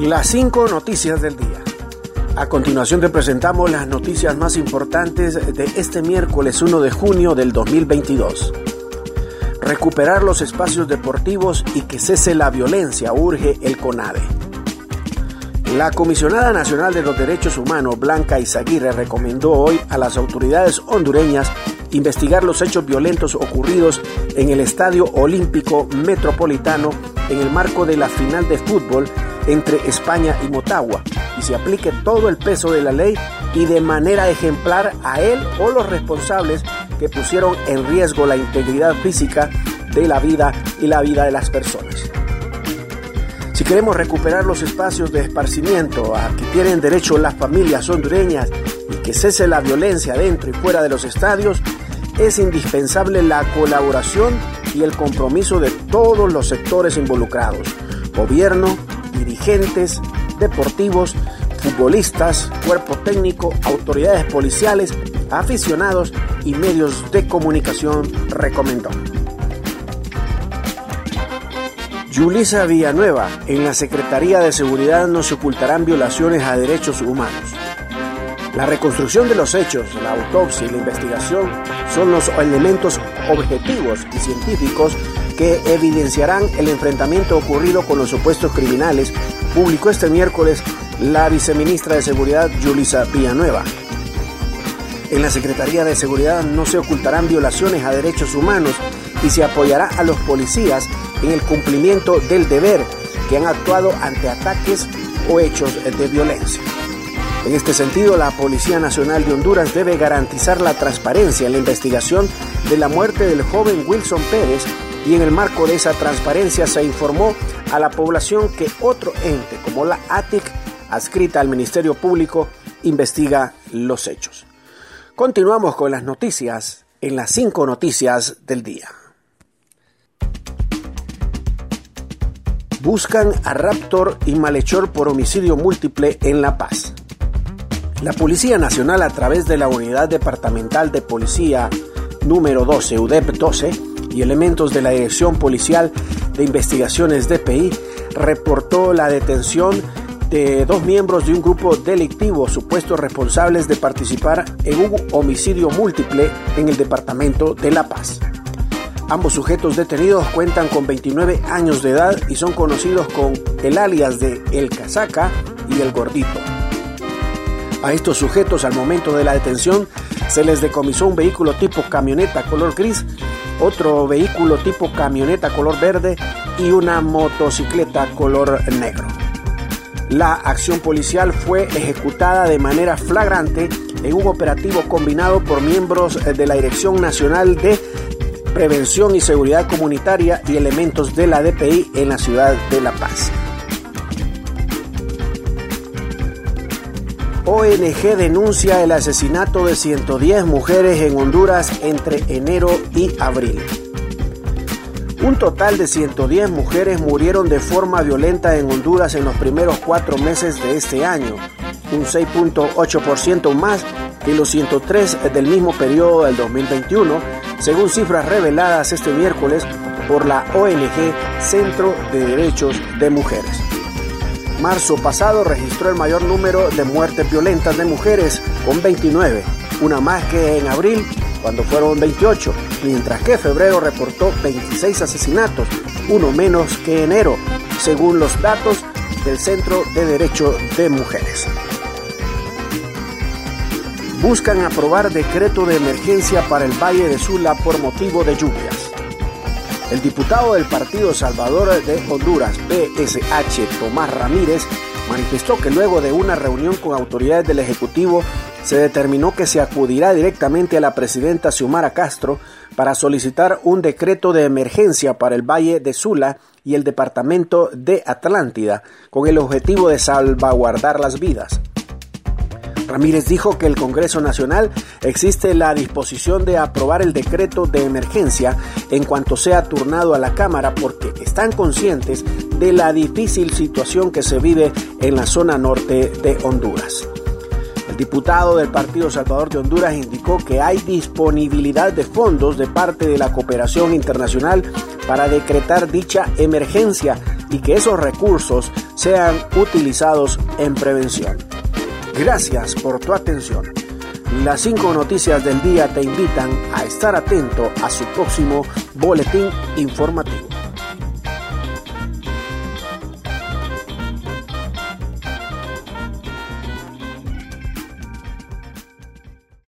Las cinco noticias del día. A continuación te presentamos las noticias más importantes de este miércoles 1 de junio del 2022. Recuperar los espacios deportivos y que cese la violencia, urge el CONADE. La Comisionada Nacional de los Derechos Humanos, Blanca Izaguirre, recomendó hoy a las autoridades hondureñas investigar los hechos violentos ocurridos en el Estadio Olímpico Metropolitano en el marco de la final de fútbol entre España y Motagua y se aplique todo el peso de la ley y de manera ejemplar a él o los responsables que pusieron en riesgo la integridad física de la vida y la vida de las personas. Si queremos recuperar los espacios de esparcimiento a que tienen derecho las familias hondureñas y que cese la violencia dentro y fuera de los estadios, es indispensable la colaboración y el compromiso de todos los sectores involucrados, gobierno, dirigentes, deportivos, futbolistas, cuerpo técnico, autoridades policiales, aficionados y medios de comunicación, recomendó. Yulisa Villanueva, en la Secretaría de Seguridad no se ocultarán violaciones a derechos humanos. La reconstrucción de los hechos, la autopsia y la investigación son los elementos objetivos y científicos que evidenciarán el enfrentamiento ocurrido con los supuestos criminales, publicó este miércoles la viceministra de Seguridad Yulisa Villanueva. En la Secretaría de Seguridad no se ocultarán violaciones a derechos humanos y se apoyará a los policías en el cumplimiento del deber que han actuado ante ataques o hechos de violencia. En este sentido, la Policía Nacional de Honduras debe garantizar la transparencia en la investigación de la muerte del joven Wilson Pérez y en el marco de esa transparencia se informó a la población que otro ente como la ATIC, adscrita al Ministerio Público, investiga los hechos. Continuamos con las noticias en las cinco noticias del día. Buscan a Raptor y malhechor por homicidio múltiple en La Paz. La Policía Nacional a través de la Unidad Departamental de Policía número 12, UDEP 12, y elementos de la Dirección Policial de Investigaciones DPI, reportó la detención de dos miembros de un grupo delictivo supuestos responsables de participar en un homicidio múltiple en el departamento de La Paz. Ambos sujetos detenidos cuentan con 29 años de edad y son conocidos con el alias de El Casaca y El Gordito. A estos sujetos al momento de la detención se les decomisó un vehículo tipo camioneta color gris, otro vehículo tipo camioneta color verde y una motocicleta color negro. La acción policial fue ejecutada de manera flagrante en un operativo combinado por miembros de la Dirección Nacional de Prevención y Seguridad Comunitaria y elementos de la DPI en la ciudad de La Paz. ONG denuncia el asesinato de 110 mujeres en Honduras entre enero y abril. Un total de 110 mujeres murieron de forma violenta en Honduras en los primeros cuatro meses de este año, un 6.8% más que los 103 del mismo periodo del 2021, según cifras reveladas este miércoles por la ONG Centro de Derechos de Mujeres marzo pasado registró el mayor número de muertes violentas de mujeres, con 29, una más que en abril, cuando fueron 28, mientras que febrero reportó 26 asesinatos, uno menos que enero, según los datos del Centro de Derecho de Mujeres. Buscan aprobar decreto de emergencia para el Valle de Sula por motivo de lluvias. El diputado del Partido Salvador de Honduras, PSH, Tomás Ramírez, manifestó que luego de una reunión con autoridades del Ejecutivo se determinó que se acudirá directamente a la presidenta Xiomara Castro para solicitar un decreto de emergencia para el Valle de Sula y el departamento de Atlántida, con el objetivo de salvaguardar las vidas. Ramírez dijo que el Congreso Nacional existe la disposición de aprobar el decreto de emergencia en cuanto sea turnado a la Cámara porque están conscientes de la difícil situación que se vive en la zona norte de Honduras. El diputado del Partido Salvador de Honduras indicó que hay disponibilidad de fondos de parte de la cooperación internacional para decretar dicha emergencia y que esos recursos sean utilizados en prevención. Gracias por tu atención. Las cinco noticias del día te invitan a estar atento a su próximo boletín informativo.